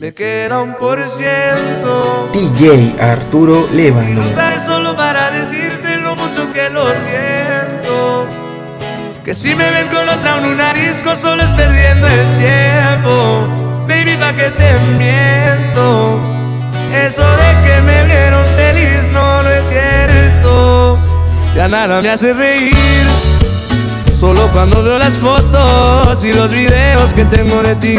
Me queda un por ciento. DJ Arturo Lébano. Usar solo para decirte lo mucho que lo siento. Que si me ven con otra en una disco solo es perdiendo el tiempo. Baby, pa' que te miento. Eso de que me vieron feliz no, no es cierto. Ya nada me hace reír. Solo cuando veo las fotos y los videos que tengo de ti.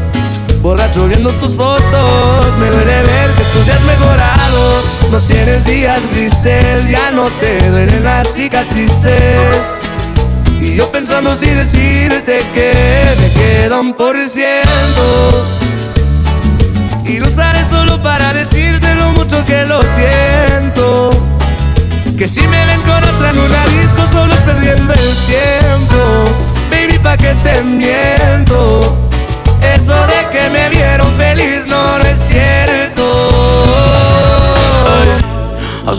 Borracho viendo tus fotos, me duele ver que tú ya mejorado. No tienes días grises, ya no te duelen las cicatrices. Y yo pensando si decirte que me queda un por ciento. Y lo usaré solo para decirte lo mucho que lo siento. Que si me ven con otra en una disco, solo es perdiendo el tiempo. Baby, pa' que te miento. De que me vieron feliz no, no es cierto.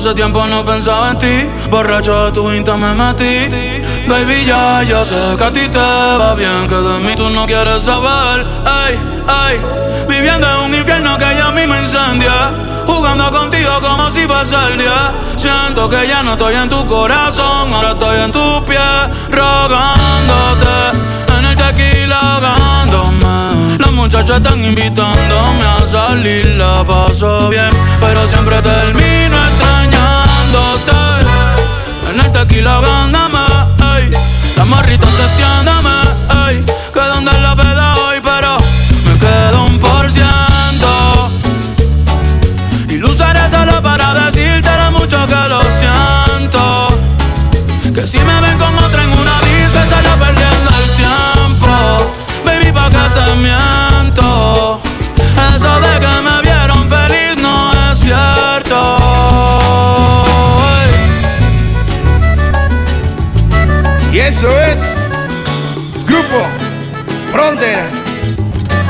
hace tiempo no pensaba en ti, borracho de tu insta me metí. Baby, ya, ya sé que a ti te va bien, que de mí tú no quieres saber. Ay, ay, viviendo en un infierno que ya me incendia. Jugando contigo como si fuese el día. Siento que ya no estoy en tu corazón, ahora estoy en tu pie, rogándote. En el tequila ahogándome. Las muchachas están invitándome a salir, la paso bien, pero siempre termino extrañándote. En el tequila ahogándome, ey. Las morritas testeándome, ey. Que donde la peda eso es Grupo Frontera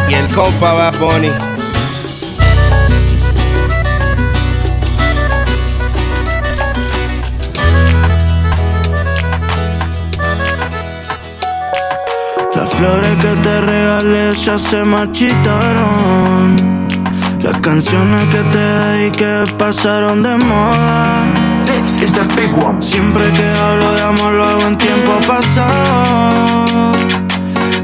y el compa va Pony. Las flores que te regalé ya se marchitaron. Las canciones que te dediqué pasaron de moda. Siempre que hablo de amor lo hago en tiempo pasado.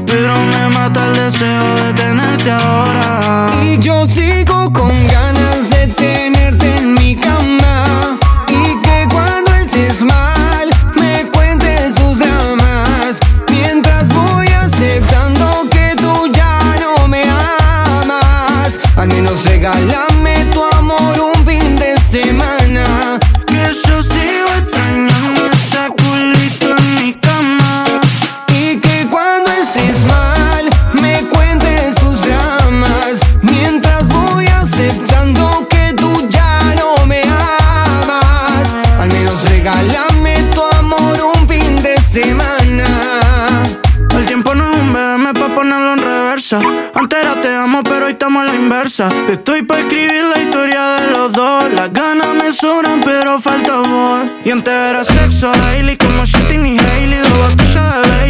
Pero me mata el deseo de tenerte ahora. Y yo sigo con ganas de tenerte en mi cama. Y que cuando estés mal, me cuentes tus dramas. Mientras voy aceptando que tú ya no me amas. Al menos regálame Estoy pa' escribir la historia de los dos. Las ganas me sobran, pero falta voz. Y antes era sexo daily, como Shitting y Hailey. Dos botellas de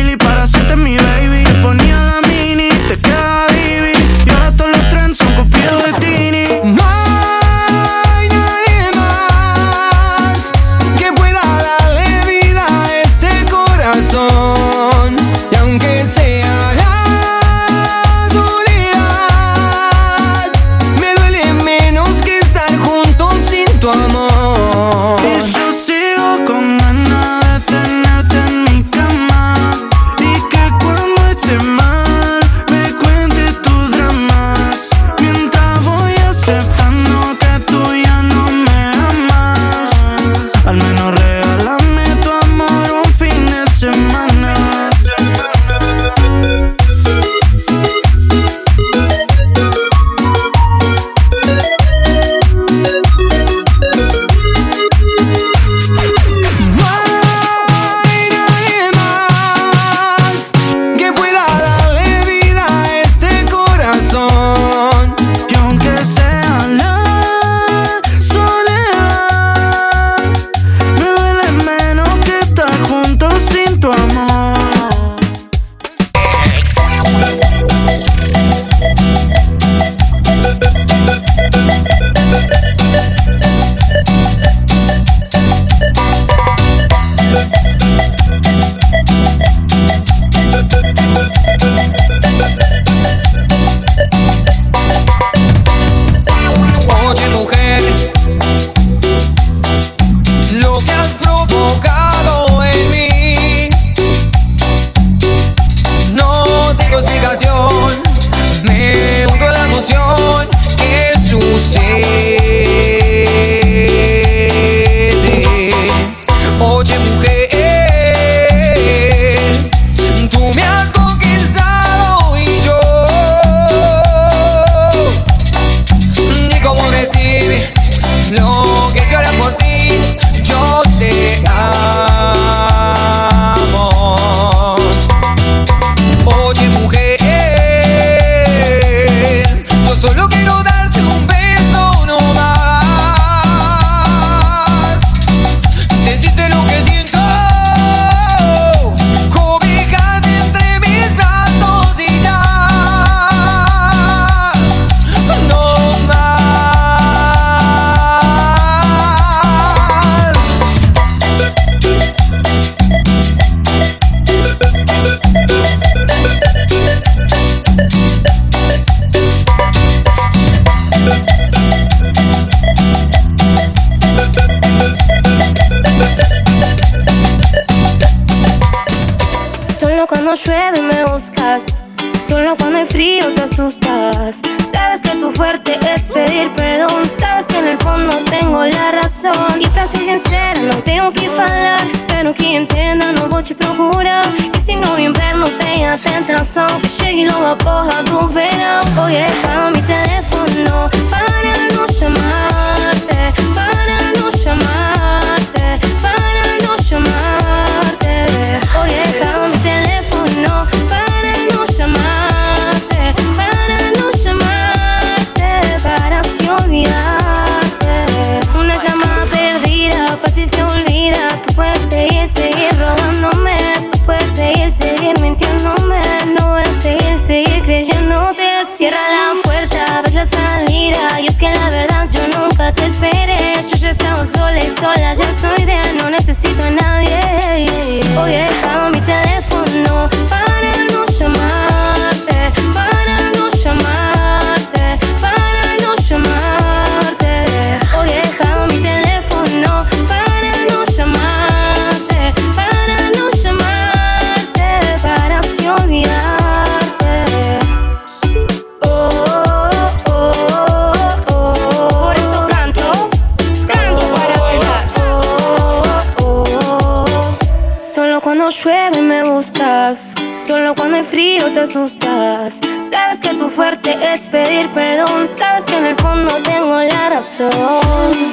nada t'espere Jo ja estava sola i sola, ja soy de no necessito Sabes que tu fuerte es pedir perdón. Sabes que en el fondo tengo la razón.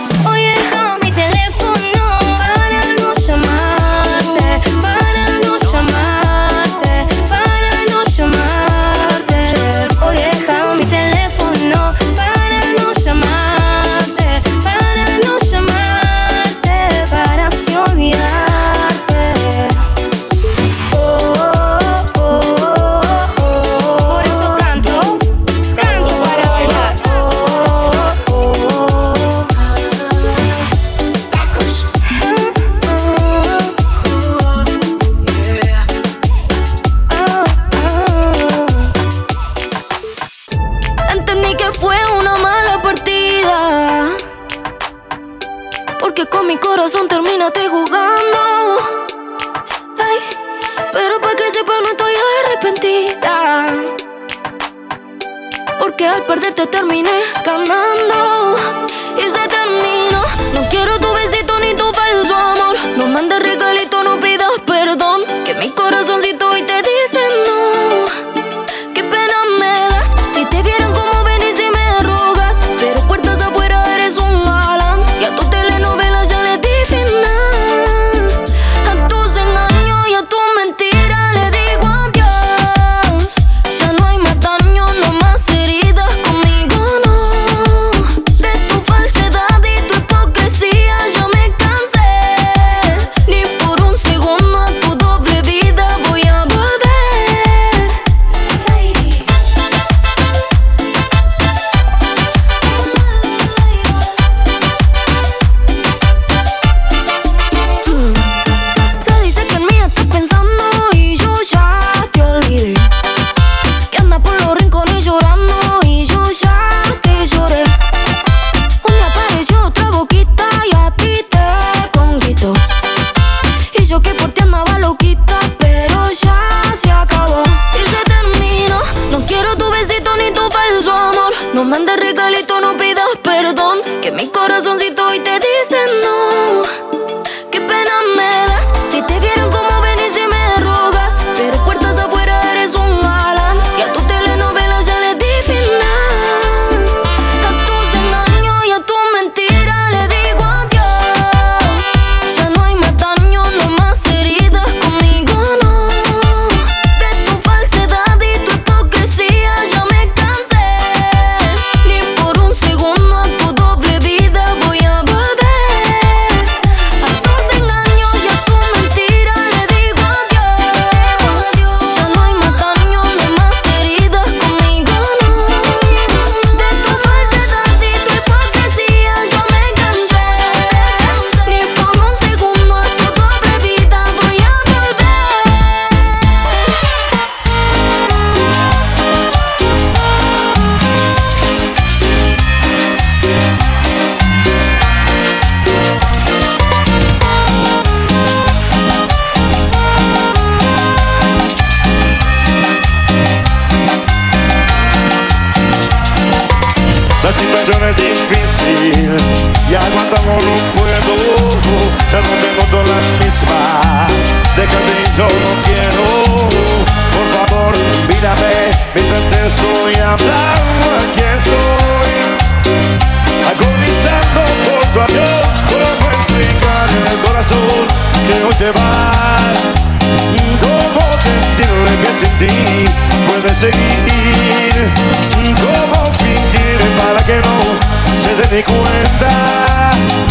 Se dé ni cuenta?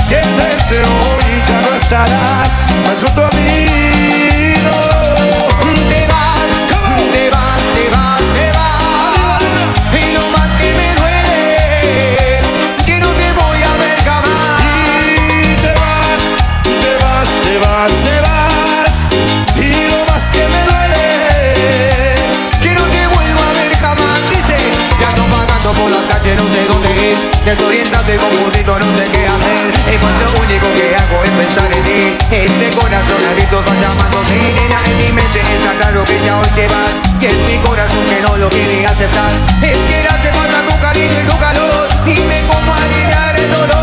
Que desde hoy ya no estarás más junto a Desorientado y confundido, no sé qué hacer. Y pues lo único que hago es pensar en ti. Este corazón a gritos va llamando sí. Nena, en mi mente está claro que ya hoy te vas. Y es mi corazón que no lo quiere aceptar. Es que le hace falta tu cariño y tu calor. Dime cómo aliviar el dolor.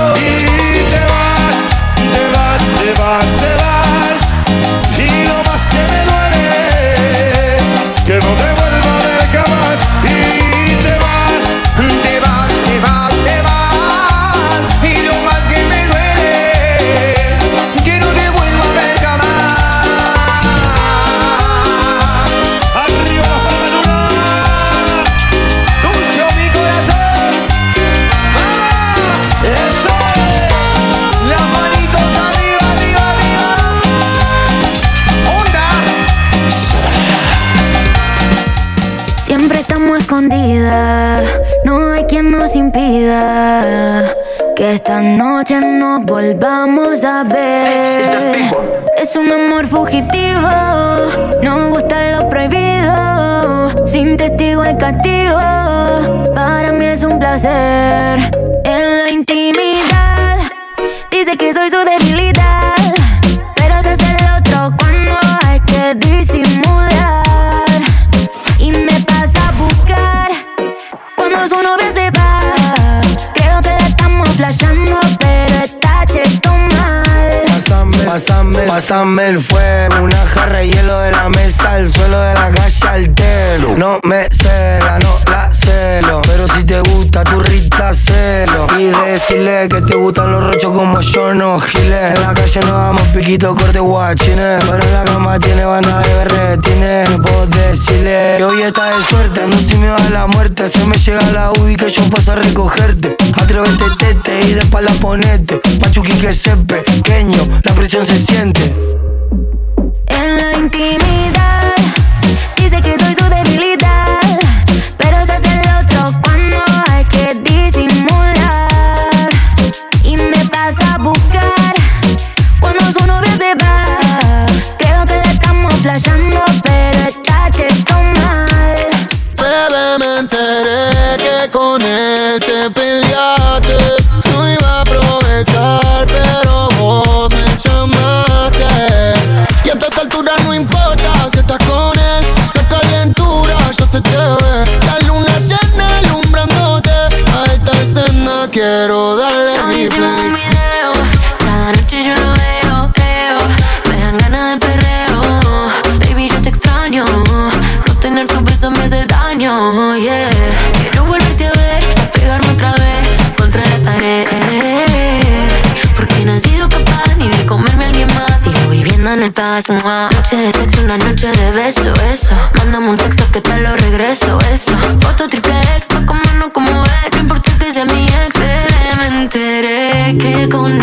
Esta noche nos volvamos a ver. Es un amor fugitivo, nos gusta lo prohibido, sin testigo el castigo. Para mí es un placer en la intimidad. Dice que soy su debilidad, pásame, el fuego Una jarra de hielo de la mesa al suelo de la calle al telo. No me cela, no decirle que te gustan los rochos como yo no giles. En la calle nos damos piquito corte guachines. Pero en la cama tiene banda de berretines No puedo decirle. Que hoy está de suerte No si me va la muerte. Se me llega la UBI que yo paso a recogerte. Atrévete tete y de espalda ponete. Pachuqui que se pequeño La presión se siente. En la intimidad, dice que soy su debilidad. El paso. Noche de sexo, una noche de beso, eso. Mándame un texto que te lo regreso, eso. Foto triple X pa' comernos como es. No importa que sea mi ex, bebé, me enteré que con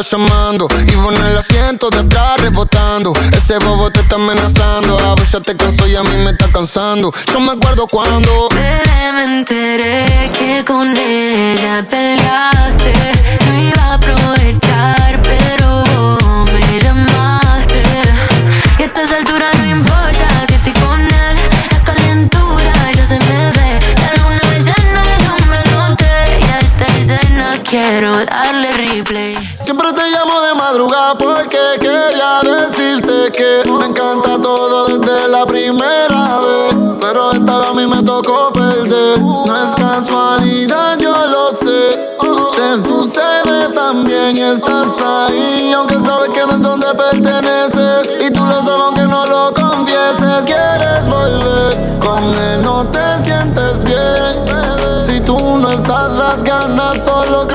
está llamando vos en el asiento de atrás rebotando. Ese bobo te está amenazando. A vos ya te cansó y a mí me está cansando. Yo me acuerdo cuando. me enteré que con ella peleaste. No iba a aprovechar, pero me llamaste. Y a estas alturas quiero darle replay. Siempre te llamo de madrugada porque quería decirte que me encanta todo desde la primera vez. Pero esta vez a mí me tocó perder. No es casualidad, yo lo sé. Te sucede también estás ahí. Aunque sabes que no es donde perteneces. Y tú lo sabes aunque no lo confieses. Quieres volver con él, no te sientes bien. Si tú no estás, las ganas solo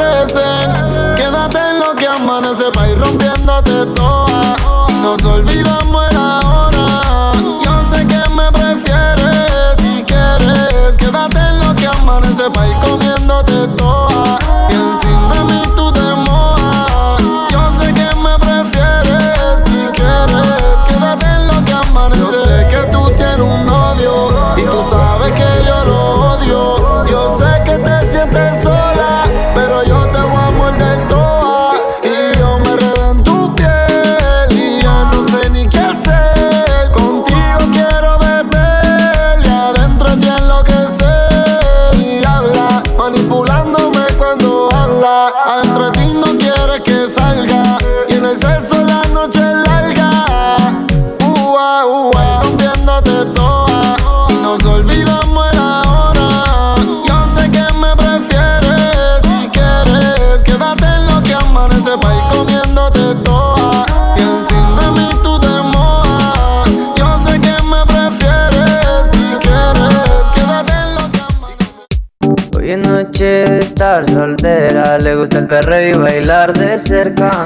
estar soltera, le gusta el perreo y bailar de cerca.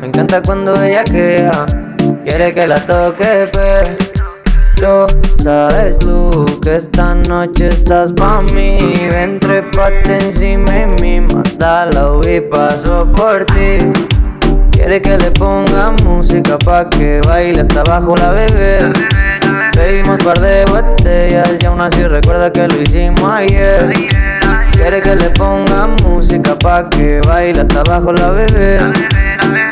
Me encanta cuando ella queda, quiere que la toque, pero sabes tú que esta noche estás pa' mí. Ven, trépate encima de mí, mátala y paso por ti. Quiere que le ponga música pa' que baile hasta abajo la bebé. Bebimos par de botellas y aún así recuerda que lo hicimos ayer. Quiere que le ponga música pa' que baile hasta abajo la bebé.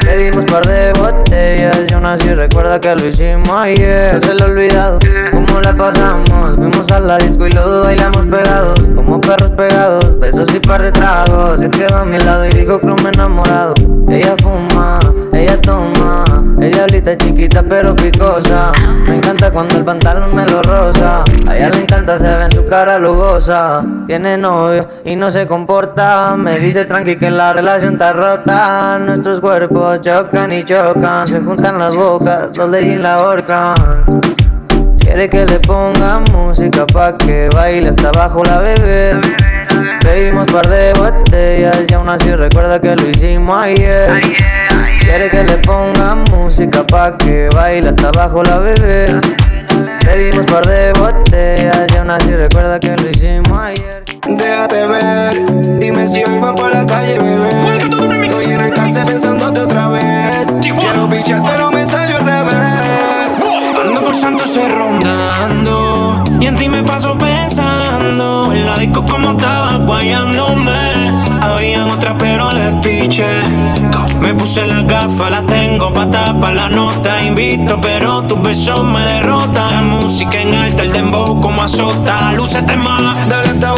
Bebimos par de botellas y aún así recuerda que lo hicimos ayer. No se le ha olvidado cómo la pasamos. Fuimos a la disco y los bailamos pegados, como perros pegados. Besos y par de tragos. Se quedó a mi lado y dijo que me he enamorado. Ella fuma, ella toma. Ella diablita chiquita pero picosa. Me encanta cuando el pantalón me lo rosa. A ella le encanta, se ve en su cara lugosa. Tiene novio y no se comporta. Me dice tranqui que la relación está rota. Nuestros cuerpos chocan y chocan. Se juntan las bocas, los de la horca. Quiere que le ponga música pa' que baile hasta abajo la bebé. Bebimos par de botellas y aún así recuerda que lo hicimos ayer. Quiere que le ponga música pa' que baile hasta abajo la bebé. Bebimos par de botellas y aún así recuerda que lo hicimos ayer. Déjate ver, dime si hoy va por la calle, bebé. Estoy en el casa pensándote otra vez. Quiero pichar, pero me salió al revés. Ando por Santos rondando Y en ti me paso pensando En la disco como estaba guayándome Habían otras pero les piché Me puse las gafas, las tengo pa' tapar la nota. Invito pero tus besos me derrotan. La música en alta, el dembow como azota. Lúcete más. Dale hasta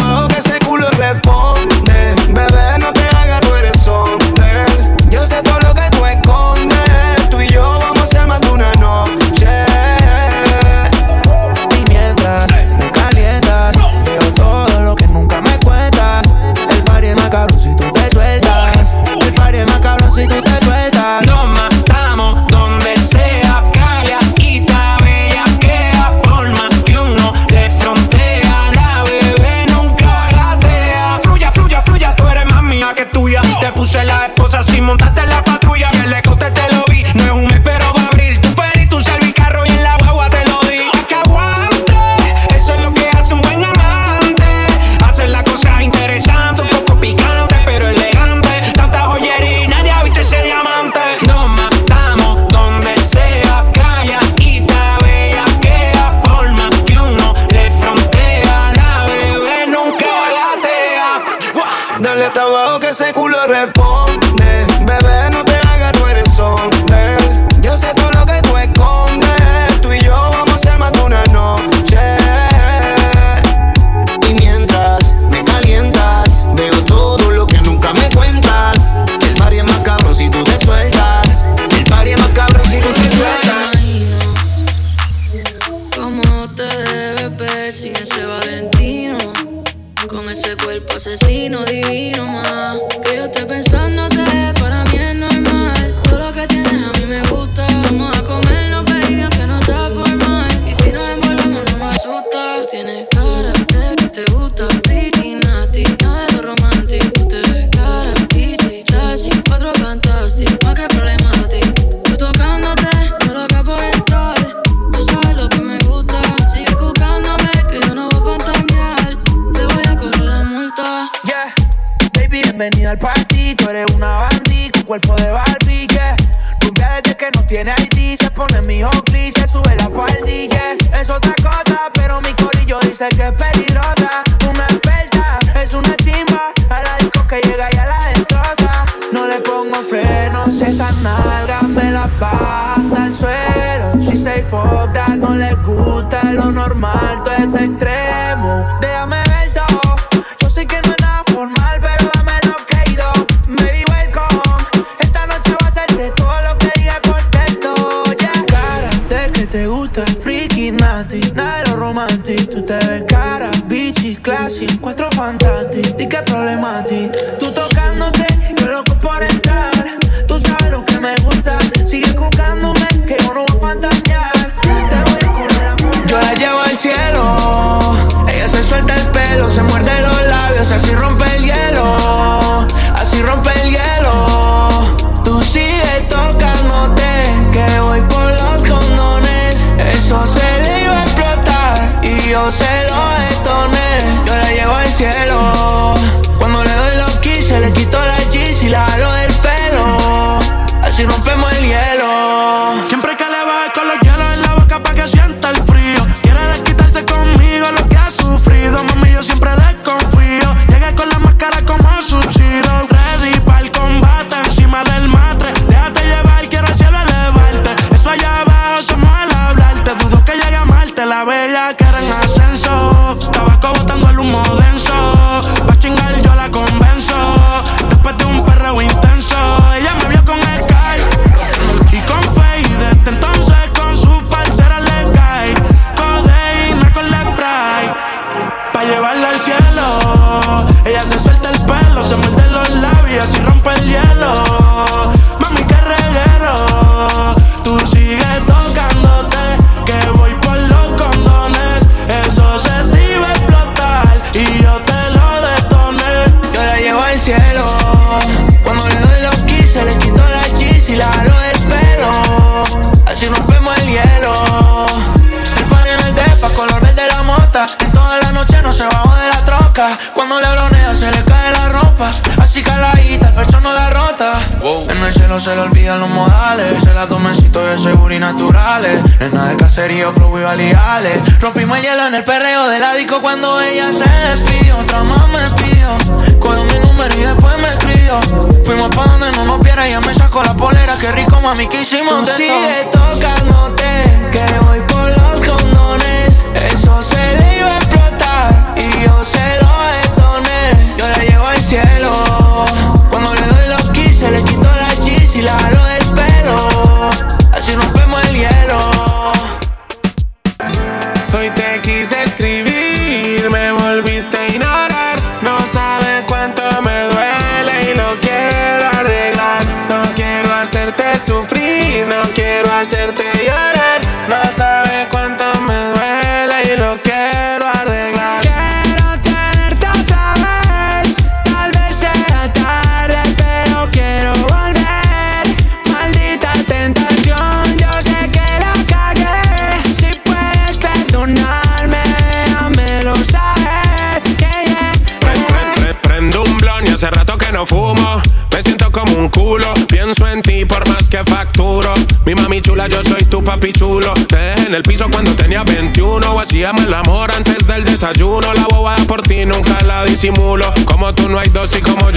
que yo te pensaba. I a good Serio, flow y valiales. Rompimos el hielo en el perreo del disco cuando ella se despidió. Otra más me pidió. Cogió mi número y después me escribió. Fuimos pa' donde no nos viera. Ella me sacó la polera. Qué rico, mami, que hicimos de sigue tocándote, que voy por los condones. Eso se le iba a explotar y yo se lo detoné. Yo le llevo al cielo. hacerte llorar Como tú no hay dos y como yo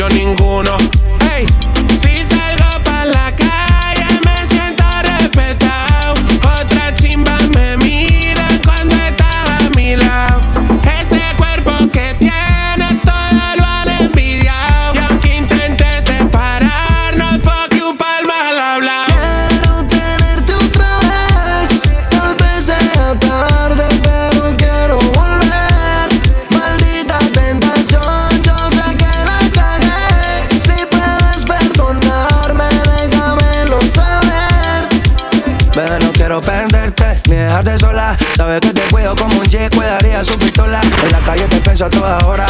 dejarte sola. Sabes que te cuido como un yeco, cuidaría su pistola. En la calle te pienso a toda hora.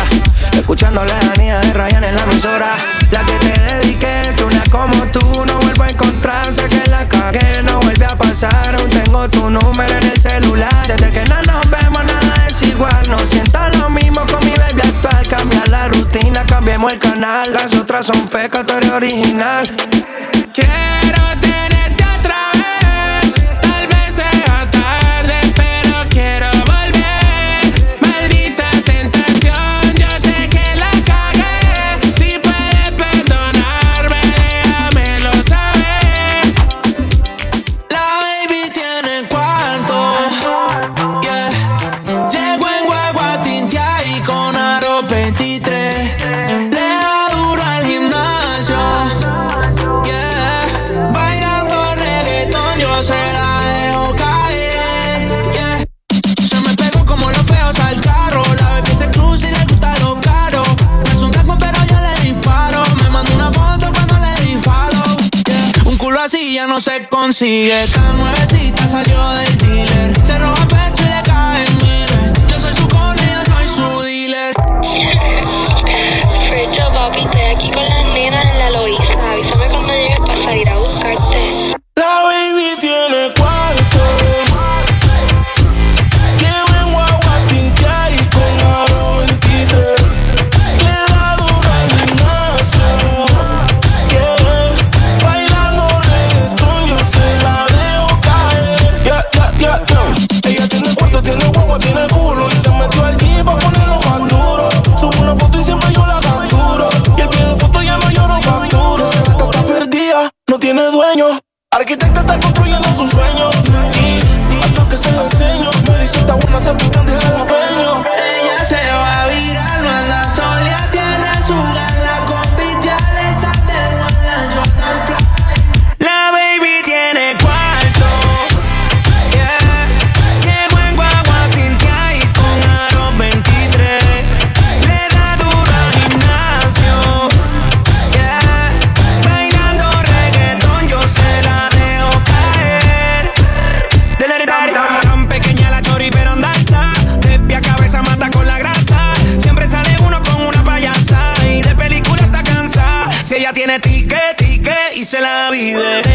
Escuchando lejanía de Ryan en la emisora. La que te dediqué, que una como tú no vuelvo a encontrarse. Que la cagué, no vuelve a pasar. Aún tengo tu número en el celular. Desde que no nos vemos, nada es igual. No siento lo mismo con mi baby actual. Cambia la rutina, cambiemos el canal. Las otras son fecas, tú original. sigue cantando. se la vive.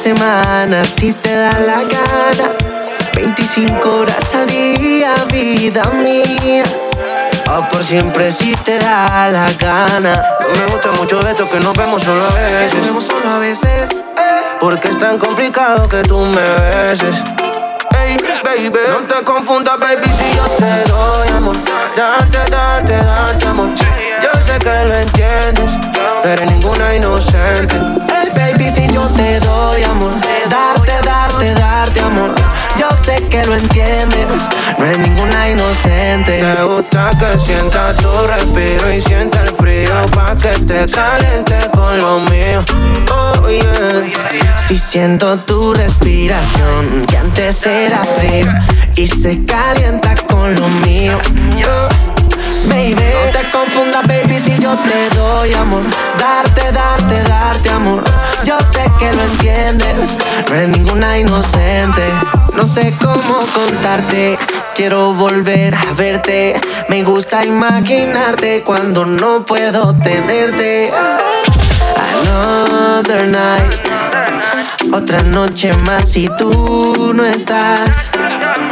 Semana, si te da la gana. 25 horas al día, vida mía. O por siempre si te da la gana. No me gusta mucho esto que nos vemos solo a veces. Nos vemos solo a veces. Porque es tan complicado que tú me beses. Ey, baby, no te confundas, baby, si yo te doy amor. Darte, darte, darte amor. Yo sé que lo entiendes, pero ninguna inocente. Hey baby, si yo te doy amor, darte, darte, darte amor. Yo sé que lo entiendes, no eres ninguna inocente. Me gusta que sientas tu respiro y sienta el frío pa' que te caliente con lo mío. Oh yeah. Si siento tu respiración, que antes era frío y se calienta con lo mío. Oh, Baby, no te confundas, baby, si yo te doy amor. Darte, darte, darte amor. Yo sé que lo entiendes, no eres ninguna inocente. No sé cómo contarte, quiero volver a verte. Me gusta imaginarte cuando no puedo tenerte. Another night, otra noche más si tú no estás.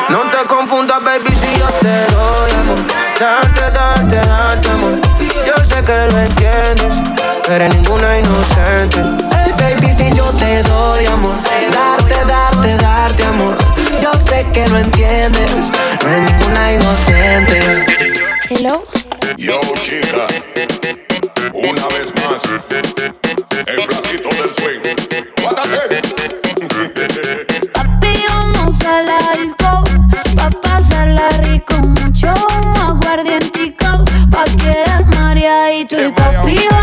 No te confundas, baby, si yo te doy amor. Darte, darte, darte amor. Yo sé que lo entiendes, pero eres ninguna inocente. Hey baby, si yo te doy amor, darte, darte, darte amor. Yo sé que lo entiendes, no eres ninguna inocente. Hello. Yo, chica, una vez más, el flaquito del mareadito. Y papi,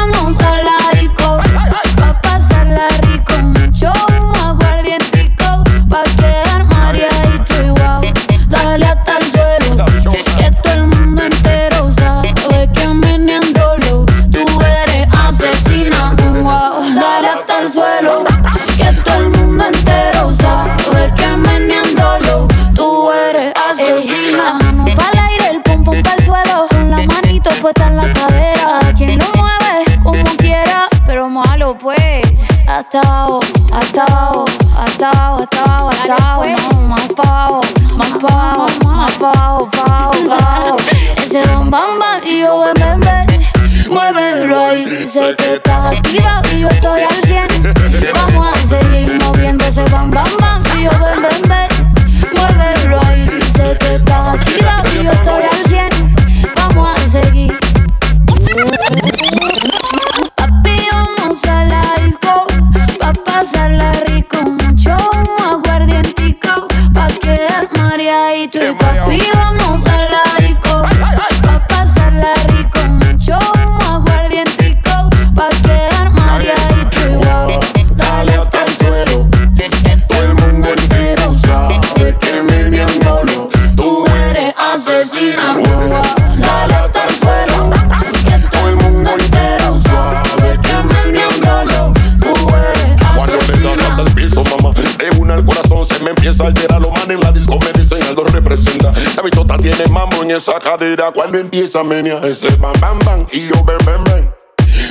esa cadera. Cuando empieza a menear ese bam bam bam y yo ven ven ven.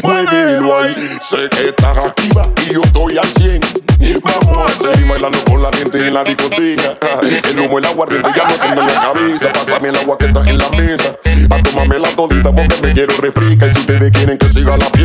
Muévelo ahí, sé que estás activa y yo estoy al 100. Vamos a seguir bailando con la gente en la discoteca. El humo, el aguardiente ya no tengo en la cabeza. Pásame el agua que está en la mesa. Pa' mame la todita porque me quiero refrica. Y si ustedes quieren que siga la fiesta,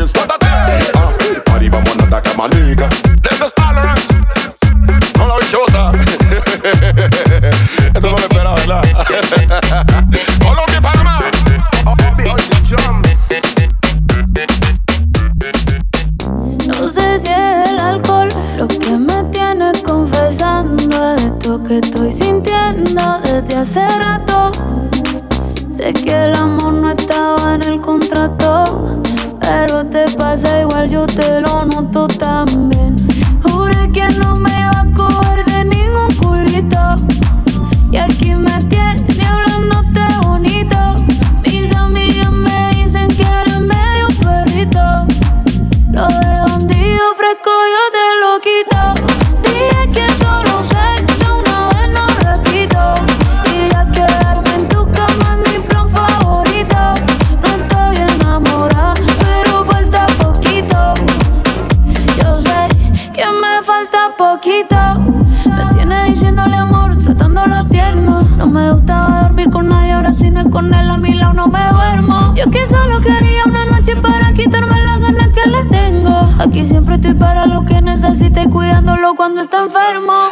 cuando está enfermo.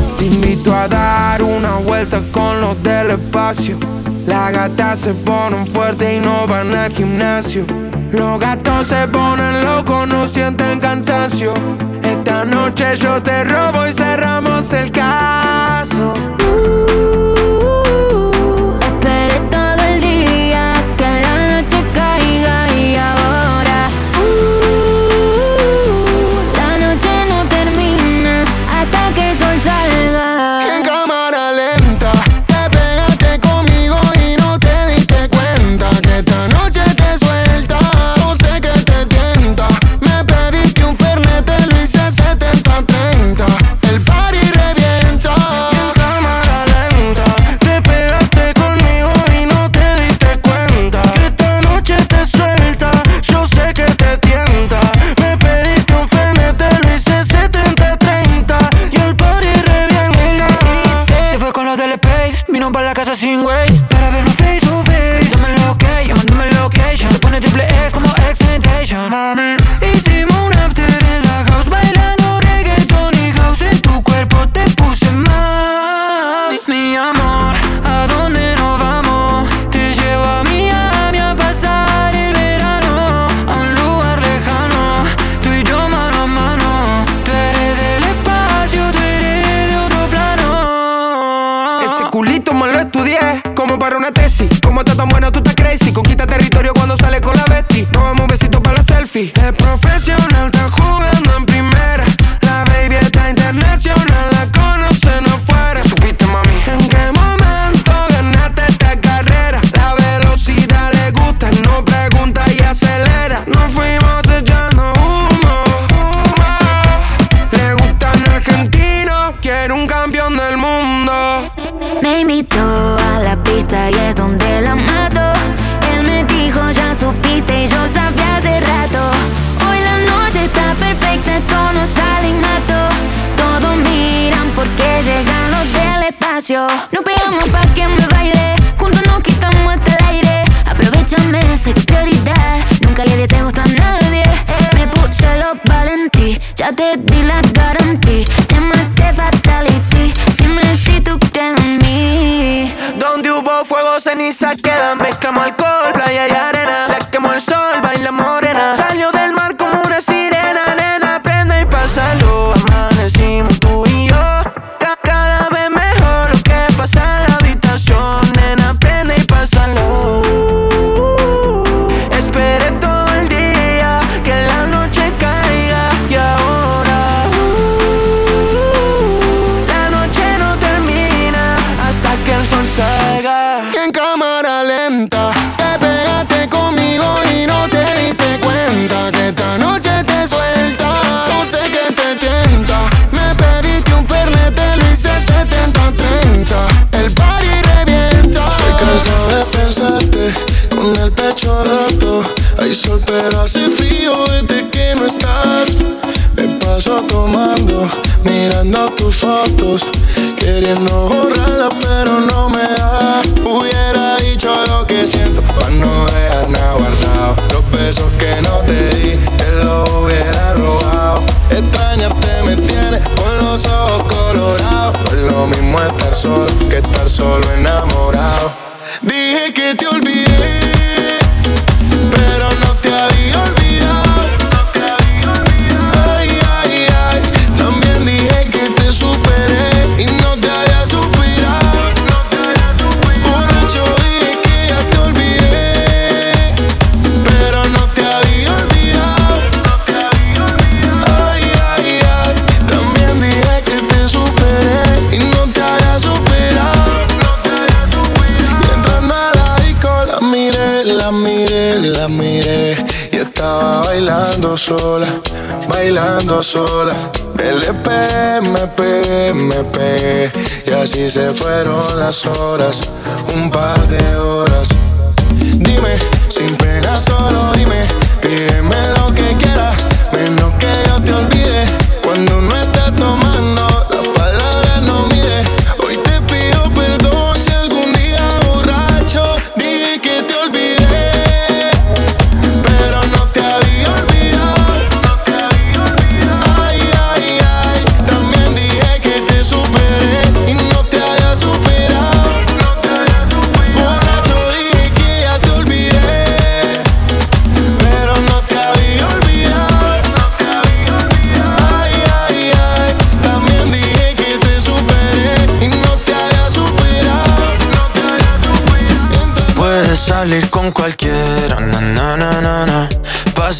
Te invito a dar una vuelta con los del espacio. Las gatas se ponen fuertes y no van al gimnasio. Los gatos se ponen locos, no sienten cansancio. Esta noche yo te robo y cerramos el caso. No pegamos pa' bailando sola, bailando sola. LP, MP, MP. Y así se fueron las horas, un par de horas. Dime, sin pena, solo dime, pídeme lo que quieras.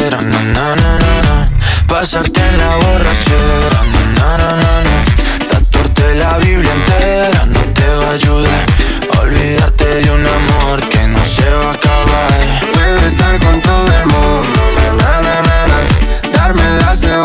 na, na, na, na, na. Pasarte en la borrachera, na, na, na, na, na. Tatuarte la Biblia entera no te va a ayudar. Olvidarte de un amor que no se va a acabar. Puedo estar con todo el mundo, na, na, na, na. Darme las de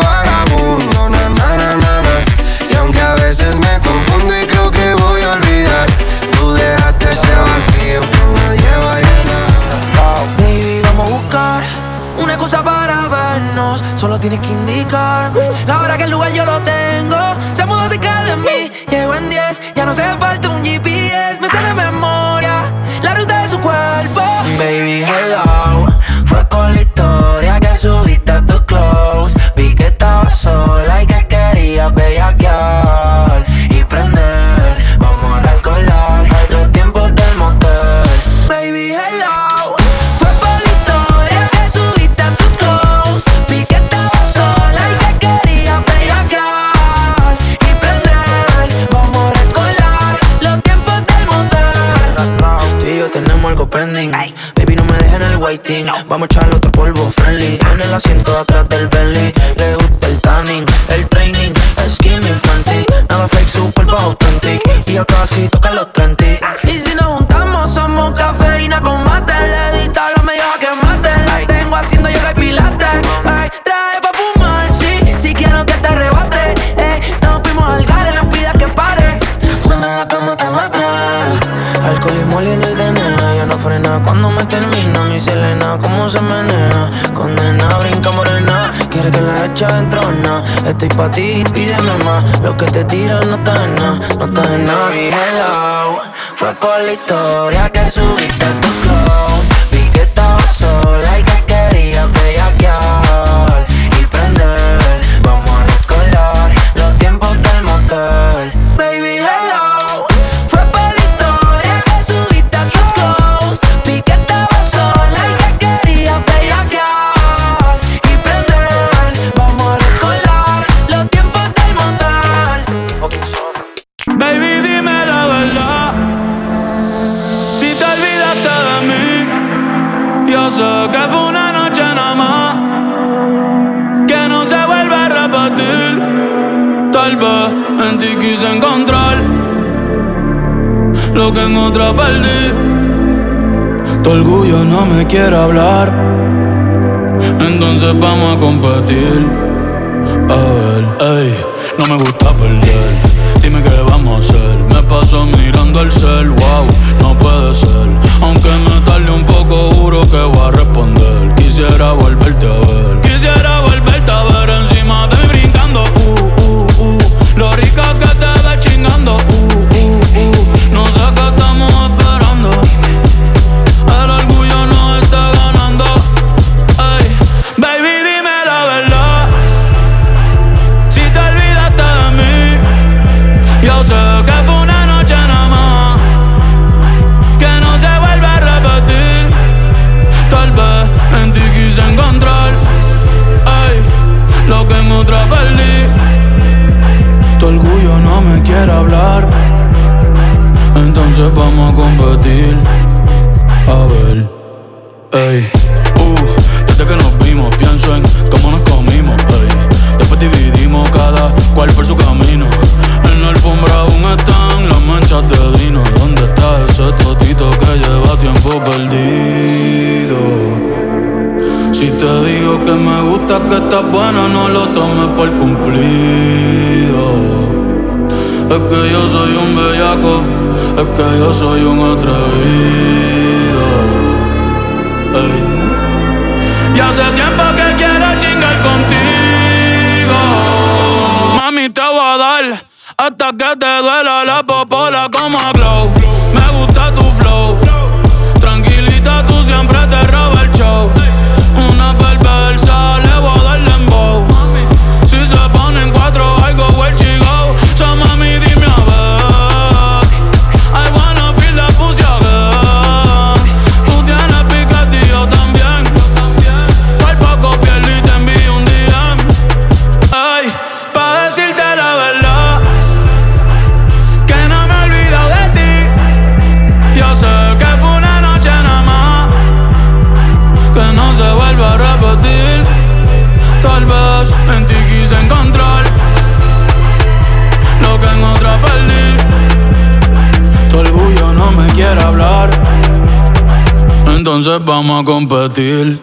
Vamos a echarle otro polvo friendly. En el asiento Que entrona. Estoy pa' ti, pídeme más. Lo que te tiran no está en nada. No está en nada. Hello. Fue por la historia que subiste a tu close. Vi que estabas sola y quiere hablar. Entonces vamos a competir. A ver, ey, no me gusta perder. Dime qué vamos a hacer. Me paso mirando el cel, wow, no puede ser. Aunque me tarde un poco, juro que voy a responder. Quisiera volverte a ver. perdido. Si te digo que me gusta, que estás buena, no lo tomes por cumplido. Es que yo soy un bellaco, es que yo soy un atrevido. Ey. Y tiempo sutil.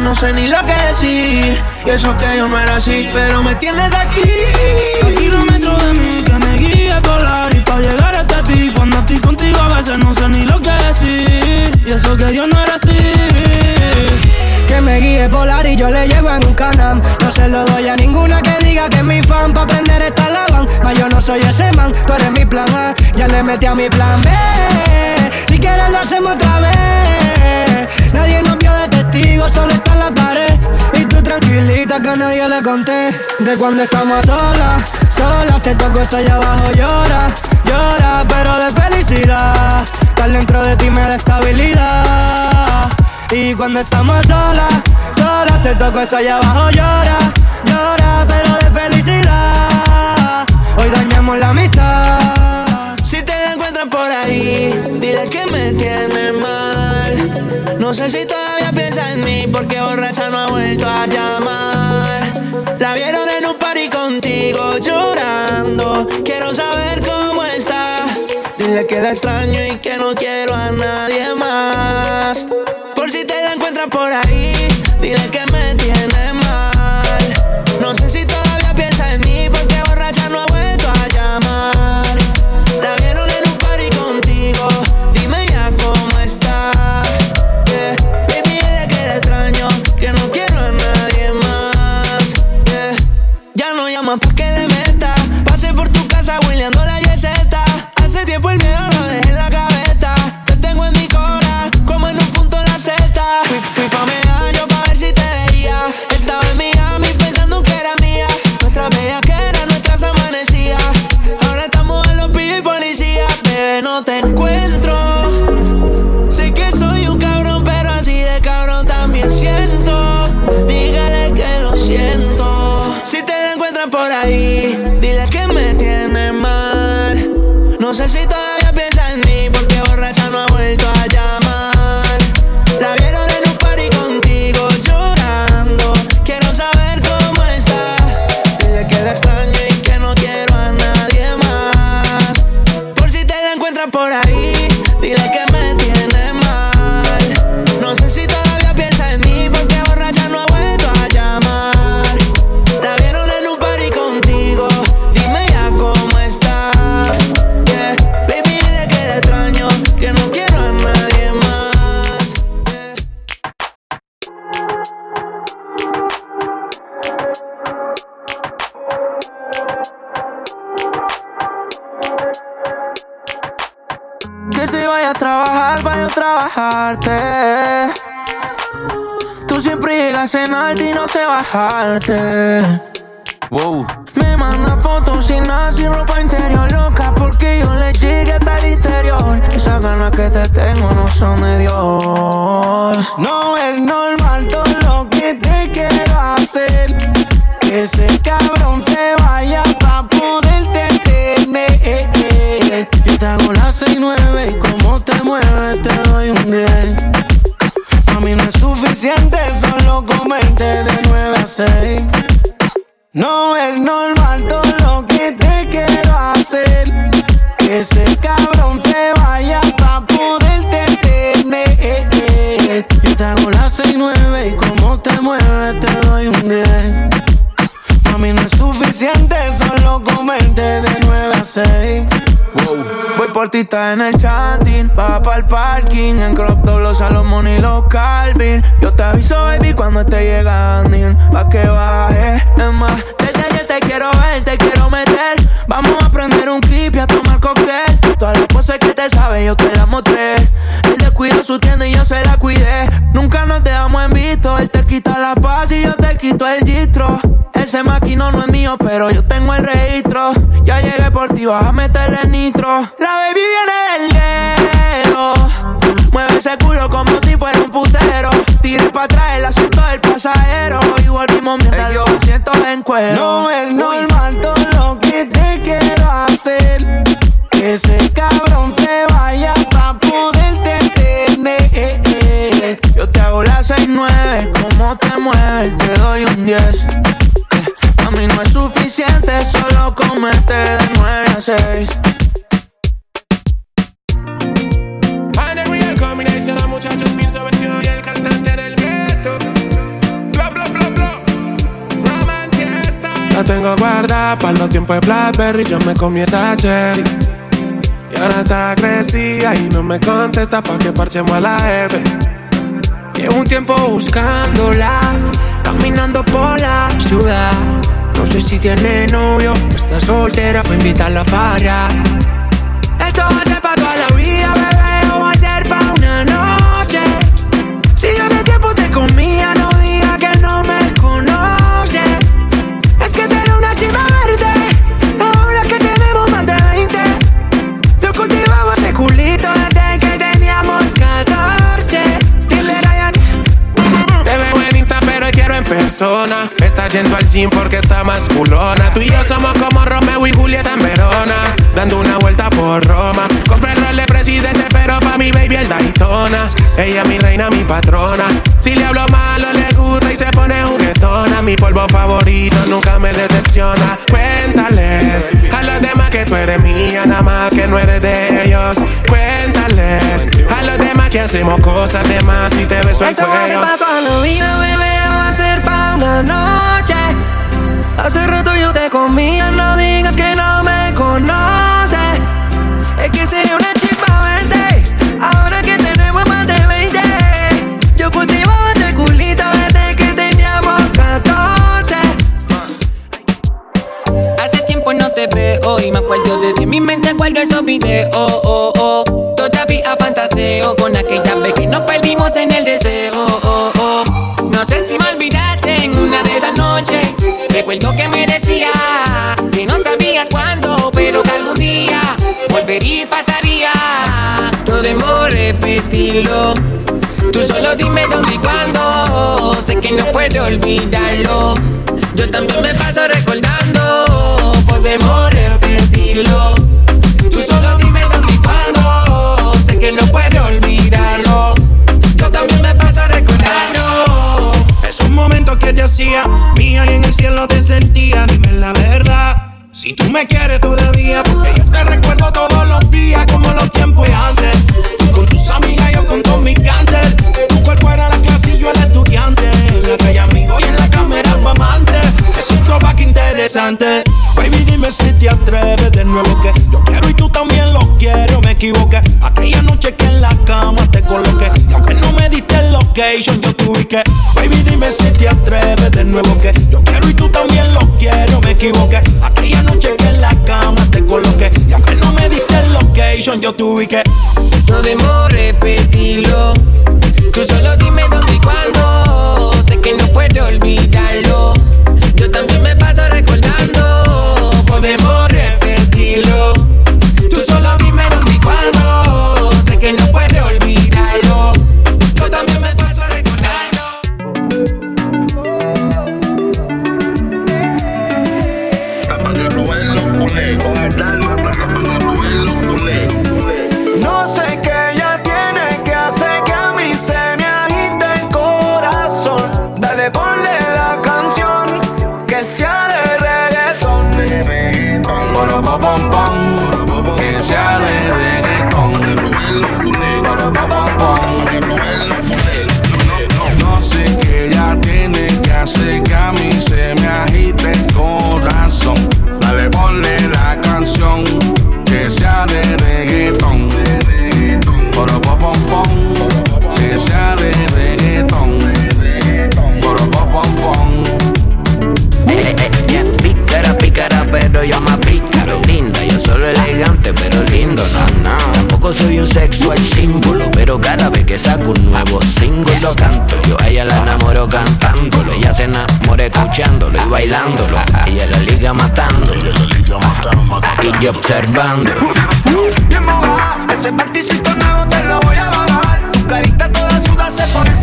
no sé ni lo que decir. Y eso que yo no era así, pero me tienes aquí. A kilómetros de mí que me guía polar y pa llegar hasta ti. Cuando estoy contigo a veces no sé ni lo que decir. Y eso que yo no era así. Que me guíe polar y yo le llego en un canam. No se lo doy a ninguna que diga que es mi fan. Pa' aprender esta lavan. Mas yo no soy ese man, tú eres mi plan A. Ya le metí a mi plan cuando estamos solas, solas te toco eso allá abajo llora, llora, pero de felicidad. Estar dentro de ti me da estabilidad. Y cuando estamos solas, solas te toco eso allá abajo llora, llora, pero de felicidad. Hoy dañamos la amistad. Si te la encuentras por ahí, dile que me tienes mal. No sé si todavía piensas en mí porque borracha no extraño y que no quiero a. bajarte. Wow. Me manda fotos sin nada, sin ropa interior loca Porque yo le llegué hasta el interior Esas ganas que te tengo no son de Dios No es normal no es normal todo lo que te quiero hacer. Que ese cabrón se vaya pa' poderte tener. Yo te hago las 6, 9 y como te mueves te doy un 10. Mami, no es suficiente solo comerte de 9 a 6. Voy por ti, está en el chatting. Va para el parking. En crop top los Salomón y los Calvin. Yo te aviso, baby, cuando esté llegando. Pa' que baje. Es más, desde ayer te quiero ver, te quiero meter. Vamos a prender un clip y a tomar cóctel. Todas las cosas que te sabes, yo te las mostré. Él descuidó su tienda y yo se la cuidé. Nunca nos dejamos en visto. Él te quita la paz y yo te quito el gistro. Ese maquino no es mío, pero yo tengo el registro. Ya llegué por ti, vas a meterle nitro. La baby viene del hielo. Mueve ese culo como si fuera un putero. Tire para atrás el asiento del pasajero. Y volvimos mientras yo siento en cuero. No es normal todo lo que te quiero hacer. Que ese cabrón se vaya 6-9, como te mueves, te doy un 10. A mí no es suficiente solo comerte de 9 a 6. And the real combination muchachos pienso 21 y el cantante del gueto. Bla bla bla bla. La tengo guardada para los tiempos de Blackberry. Yo me comí esa cherry. Y ahora está crecida y no me contesta pa' que parchemos a la F. Llevo un tiempo buscándola, caminando por la ciudad. No sé si tiene novio está soltera, para invitarla a. Esto va a ser pa' toda la vida, bebé, persona. Está yendo al gym porque está más culona. Tú y yo somos como Romeo y Julieta en Verona. Dando una vuelta por Roma. Compré el rol de presidente, pero pa' mi baby el Daytona. Ella mi reina, mi patrona. Si le hablo malo, le gusta y se pone juguetona. Mi polvo favorito nunca me decepciona. Cuéntales a los demás que tú eres mía, nada más que no eres de ellos. Cuéntales a los demás que hacemos cosas de más y te beso el Eso va a ser cuello. pa' toda la vida, bebé, va a ser pa' una noche. Hace rato yo te comía, no digas que no me conoces. Es que sería una te veo y me acuerdo de ti. Mi mente guardo esos videos. Oh, oh. Todavía fantaseo con aquella vez que nos perdimos en el deseo. Oh, oh. No sé si me olvidaste en una de esas noches. Recuerdo que me decía que no sabías cuándo, pero que algún día volvería y pasaría. No demoro repetirlo. Tú solo dime dónde y cuándo. Sé que no puedo olvidarlo. Yo también me paso mía y en el cielo te sentía, dime la verdad. Si tú me quieres todavía, porque yo te recuerdo todos los días como Baby, dime si te atreves de nuevo que yo quiero y tú también lo quieres. Me equivoqué. Aquella noche que en la cama te coloqué. Y aunque no me diste el location, yo te ubiqué. Baby, dime si te atreves de nuevo que yo quiero y tú también lo quiero. Me equivoqué. Aquella noche que en la cama te coloqué. Y aunque no me diste el location, yo te ubiqué. podemos repetirlo. Tú solo dime dónde y cuándo. Se enamora escuchándolo y bailándolo. Ella la liga matando, y yo observando. Bien mojada, ese panticito nuevo te lo voy a bajar. Tu carita toda suda se pone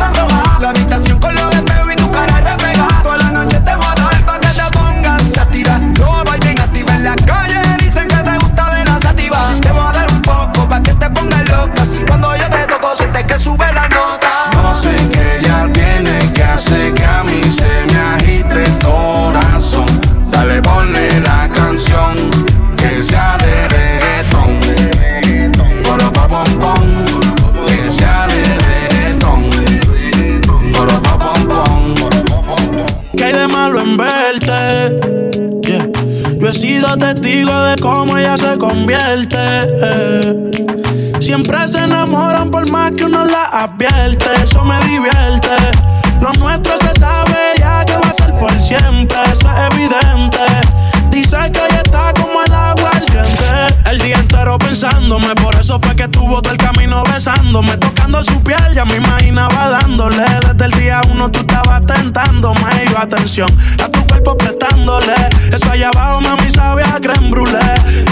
testigo de cómo ella se convierte. Siempre se enamoran por más que uno la advierte. Eso me divierte. Lo nuestro se sabe ya que va a ser por siempre. Eso es evidente. Dice que ella está como el agua ardiente. El día entero pensándome. Por eso fue que estuvo todo el camino besándome. Tocando su piel, ya me imaginaba dándole. Desde el día uno tú estabas tentándome. Y yo atención cuerpo. Eso allá abajo, mami, sabe a creme brûlée.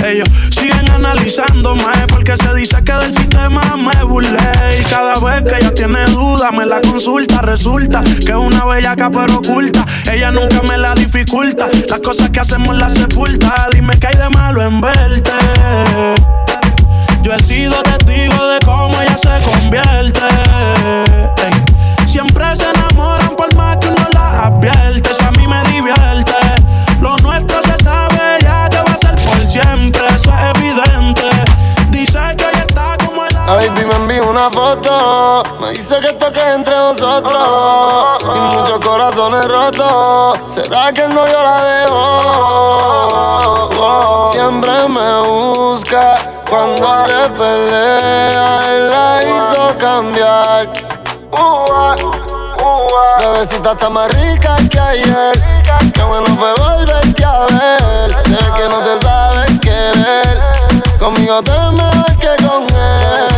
Ellos siguen analizándome. Porque se dice que del sistema me burlé. Y cada vez que ella tiene duda, me la consulta. Resulta que es una bellaca pero oculta. Ella nunca me la dificulta. Las cosas que hacemos las sepulta. Dime que hay de malo en verte. Yo he sido testigo de cómo ella se convierte. Siempre se enamoran por más que uno la advierte. La baby me envió una foto. Me dice que esto entre nosotros. Y muchos corazones rotos. ¿Será que el novio la dejó? Oh, siempre me busca. Cuando le pelea, él la hizo cambiar. Bebecita está más rica que ayer. Qué bueno fue volverte a ver. Sé que no te sabes querer. Conmigo te mejor que con él.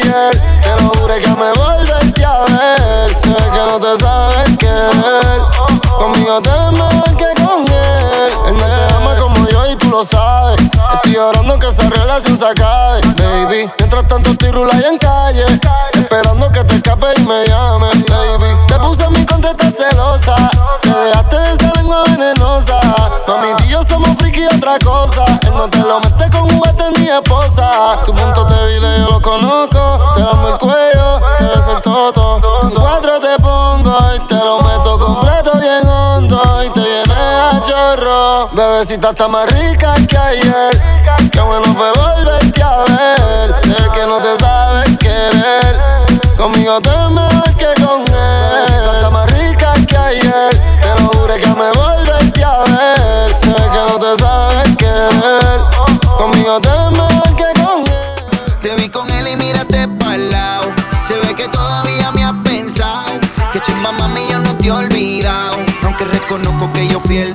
Ayer. Te lo juro que me volverte a ver. Sé que no te sabes querer. Conmigo te es mejor que con él. Él no te ama como yo y tú lo sabes. Estoy llorando que esa relación se acabe, baby. Mientras tanto estoy rula y en calle. Esperando que te escape y me llames, baby. Te puse en mi contra, estás celosa. Te dejaste de esa lengua venenosa. Mami, tú y yo somos friki y otra cosa. Él no te lo mete con juguete ni esposa. Tu punto vile, yo lo conozco. Te damos el cuello, te beso el toto. En cuatro te pongo y te lo meto completo bien hondo. Y te viene a chorro. Bebecita está más rica que ayer. Qué bueno fue volverte a ver. Sé que no te sabes querer. Conmigo te mejor que con él. Está más rica que ayer. Te lo juro que me volverte a ver. Sé que no te sabes querer. Conmigo te mejor que con él. Te vi con él y mírate pa'l lado. Se ve que todavía me has pensado. Que chimba mami, yo no te he olvidado. Aunque reconozco que yo fui el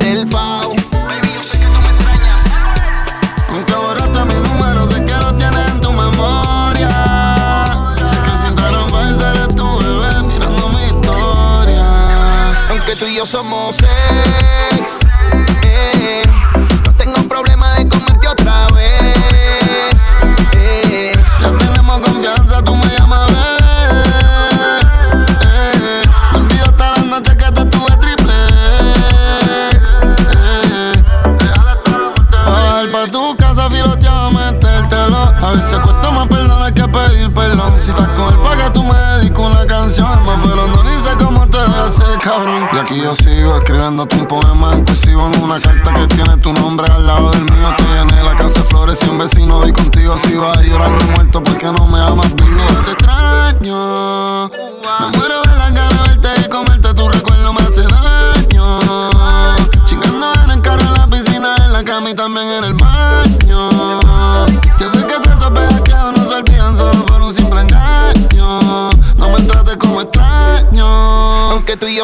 somos ex. Y aquí yo sigo escribiendo un poema impulsivo en una carta que tiene tu nombre al lado del mío. Te llené la casa de flores y un vecino doy contigo. Si vas llorando muerto porque no me amas vivo. Yo te extraño.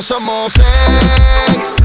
Somos ex.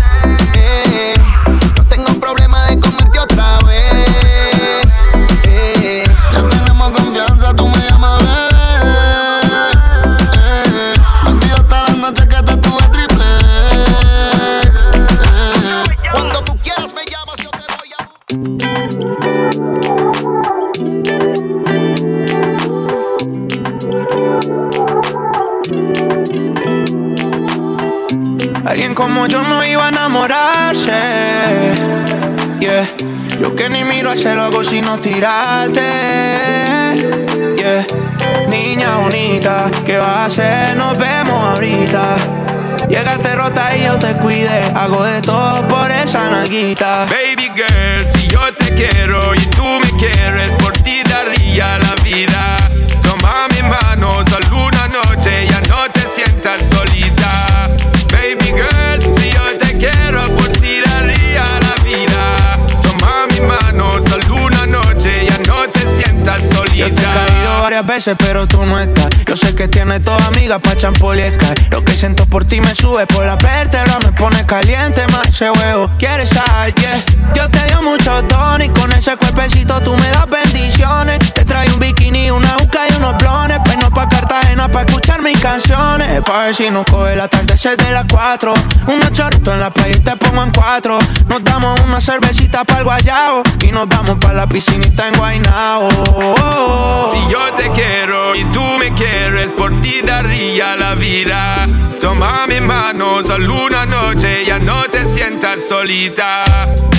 Como yo no iba a enamorarse. Yeah. Yo que ni miro al cielo hago sino tirarte. Yeah. Niña bonita, ¿qué vas a hacer? Nos vemos ahorita. Llegaste rota y yo te cuide. Hago de todo por esa nalguita. Baby girl, si yo te quiero y tú me quieres, por ti daría la vida. Varias veces, pero tú no estás. Yo sé que tienes toda amiga pa' champoliescar. Lo que siento por ti me sube por la vértebra, me pone caliente, más ese huevo. ¿Quieres sal? Dios te dio mucho tono y con ese cuerpecito tú me das bendiciones. Te traigo un bikini, una uca y unos blones. Pa' Cartagena pa' escuchar mis canciones. Pa' ver si nos coge el atardecer de las cuatro. Unos choritos en la playa y te pongo en cuatro. Nos damos una cervecita para el guayao. Y nos vamos pa' la piscinita en Guaynao. Si yo te quiero y tú me quieres, por ti daría la vida. Toma mi mano, solo una noche, ya no te sientas solita.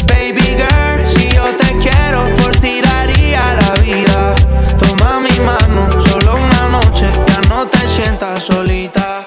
Baby girl, si yo te quiero, por ti daría la vida. Toma mi mano, solo una noche, ya no te sientas solita.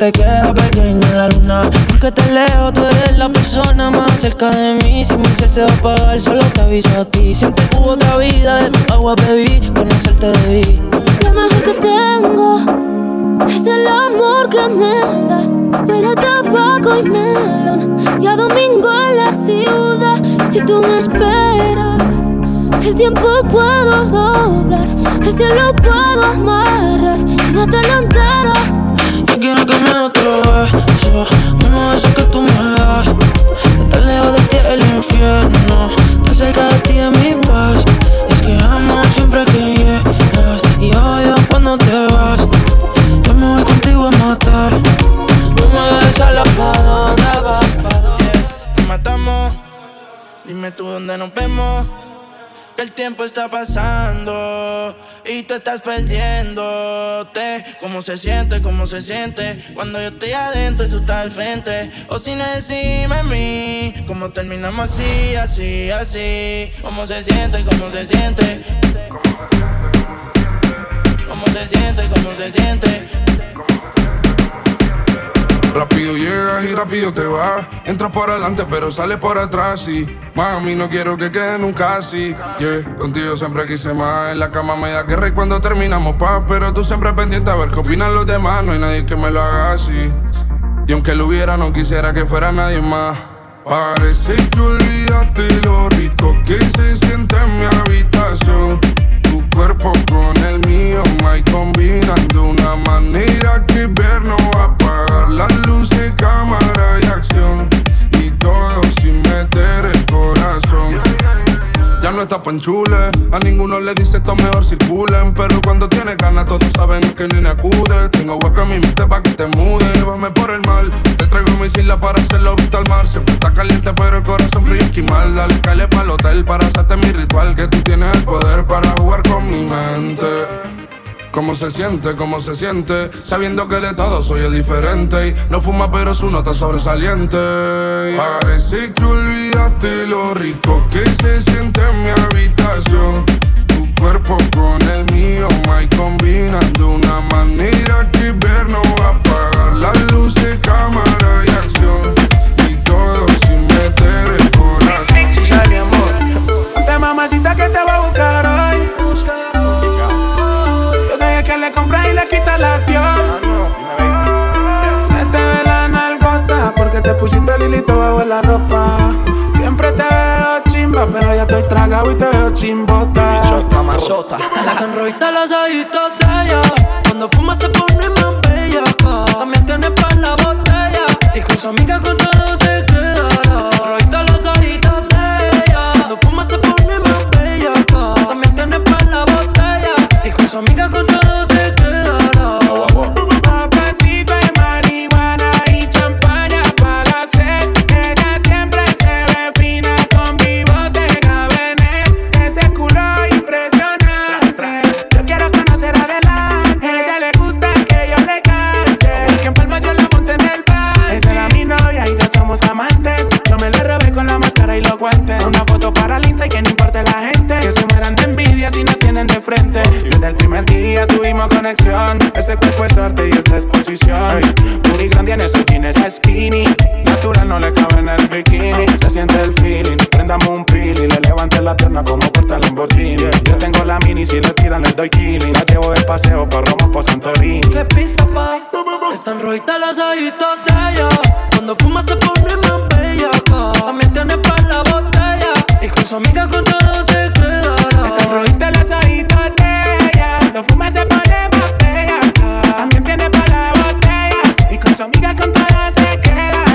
Te queda pequeña en la luna. Porque te leo, tú eres la persona más cerca de mí. Si mi ser se va a apagar, solo te aviso a ti. Siempre hubo otra vida, de tu agua bebí, conocerte debí. Lo mejor que tengo es el amor que me das. Huele a tabaco y melón y a domingo en la ciudad. Si tú me esperas, el tiempo puedo doblar, el cielo puedo amarrar y dártelo entero. Yo quiero que me otro beso, uno de esos que tú me das. Estar lejos de ti el infierno, estar cerca de ti es mi paz. Es que amo siempre que llegas y odio cuando te vas. Yo me voy contigo a matar. No me dejes sola, ¿pa' dónde vas? Nos matamos, dime tú dónde nos vemos. que el tiempo está pasando y tú estás perdiéndote. ¿Cómo se siente? ¿Cómo se siente? Cuando yo estoy adentro y tú estás al frente. O sin decirme a mí, ¿cómo terminamos así, así, así? ¿Cómo se siente? ¿Cómo se siente? ¿Cómo se siente? ¿Cómo se siente? Rápido llegas y rápido te vas. Entras por adelante, pero sales por atrás. Y mami, no quiero que quede nunca así. Yeah, contigo siempre quise más. En la cama me da guerra y cuando terminamos paz. Pero tú siempre pendiente a ver qué opinan los demás. No hay nadie que me lo haga así. Y aunque lo hubiera, no quisiera que fuera nadie más. Parece que olvidaste lo rico que se siente en mi habitación cuerpo con el mío, my combinan de una manera que ver no apagar las luces, cámara y acción. Y todo sin meter no está panchule, a ninguno le dice esto mejor circulen. Pero cuando tienes ganas, todos saben que ni acude. Tengo hueco en mi mente pa' que te mude. Llévame por el mal, te traigo mi isla para hacerlo visto al mar. Siempre está caliente, pero el corazón frío esquimal. Dale, cale para el hotel para hacerte mi ritual. Que tú tienes el poder para jugar con mi mente. ¿Cómo se siente? ¿Cómo se siente? Sabiendo que de todo soy el diferente y no fuma pero su nota sobresaliente. Parece que olvidaste lo rico que se siente en mi habitación. Tu cuerpo con el mío, my combinan de una manera que ver no va a apagar las luces, cámara y acción. Y todo sin meter el corazón. Mamacita que te va a buscar. Le compra y le quita la Dior. Se te ve la nalgota porque te pusiste el hilito bajo la ropa. Siempre te veo chimba, pero ya estoy tragado y te veo chimbota. Mamazota. La sonrojita los ojitos de ella. Cuando fuma se pone más bella. También tiene para la botella. Y con su amiga con todo se queda. La sonrojita los ojitos de ella. Cuando fuma se pone más bella. También tiene para la botella. Y con su amiga con todo conexión. Ese cuerpo es arte y esta exposición. Puri grande en ese jean, esa skinny. Natural no le cabe en el bikini. Se siente el feeling. Prendamos un pili. Le levante la pierna como porta Lamborghini. Yo tengo la mini, si le tiran le doy killing. La llevo de paseo por Roma, por Santorini. ¿Qué pista, pa? Están rojitas las ojitos de ella. Cuando fuma se pone más bella. También tiene para la botella. Y con su amiga con todo se queda. Están rojitas las ojitos de ella. Cuando fuma se pone amiga con todas se queda.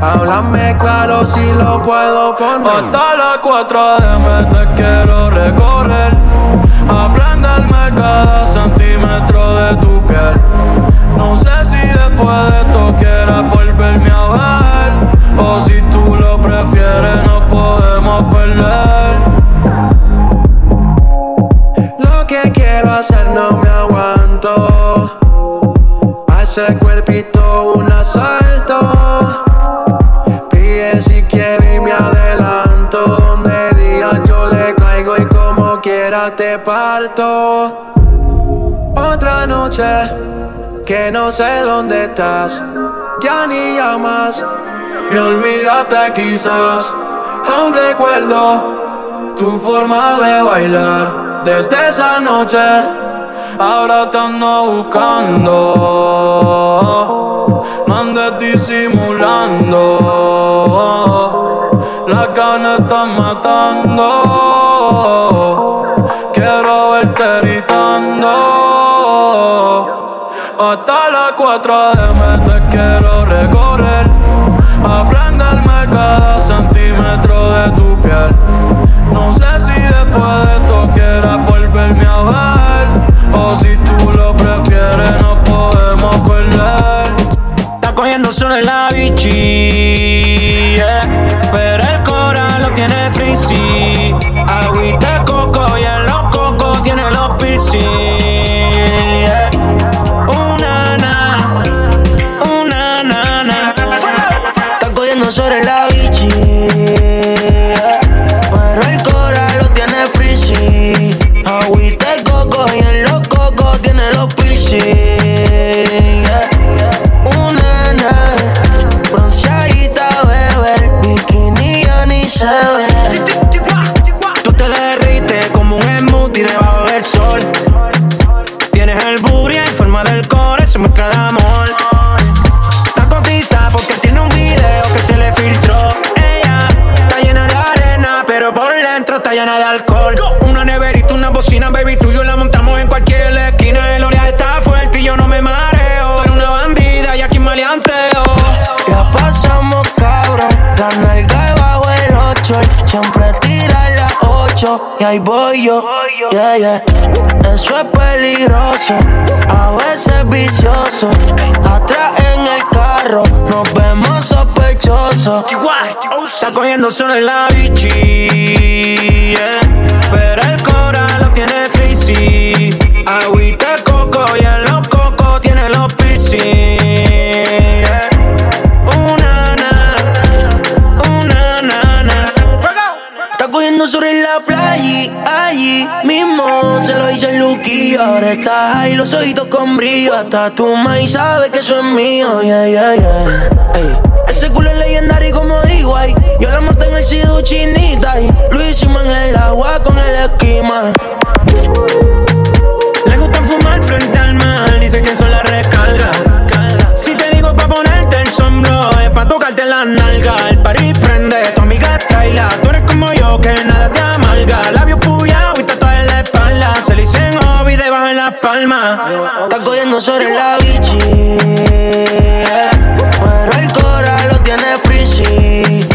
Háblame claro si lo puedo poner. Hasta las 4 de te quiero Otra noche que no sé dónde estás, ya ni llamas, me olvidaste quizás. Aún recuerdo tu forma de bailar desde esa noche. Ahora te ando buscando, no andes disimulando. La gana están matando. Las ahí voy yo, yeah, yeah Eso es peligroso, a veces vicioso Atrás en el carro, nos vemos sospechosos Está cogiendo solo en la yeah. Pero el coral lo tiene frizzy. Agüita coco y en los cocos tiene los piercing. sobre la playa, allí mismo se lo hice el Luquillo. Ahora estás ahí, los ojitos con brillo. Hasta tu maíz sabe que eso es mío, yeah, yeah, yeah. Ese culo es legendario como digo ahí. Yo la monté en el sido chinita y lo hicimos en el agua con el esquema. Le gusta fumar frente al mar, dice que eso la recarga. Si te digo pa' ponerte el sombro, es pa' tocarte la nalga. Tú eres como yo, que nada te amarga. Labios puyados y tatuaje en la espalda. Se le dicen hobby debajo en las palmas. Estás cogiendo sobre la bichi. Eh, pero el cora lo tiene frisky.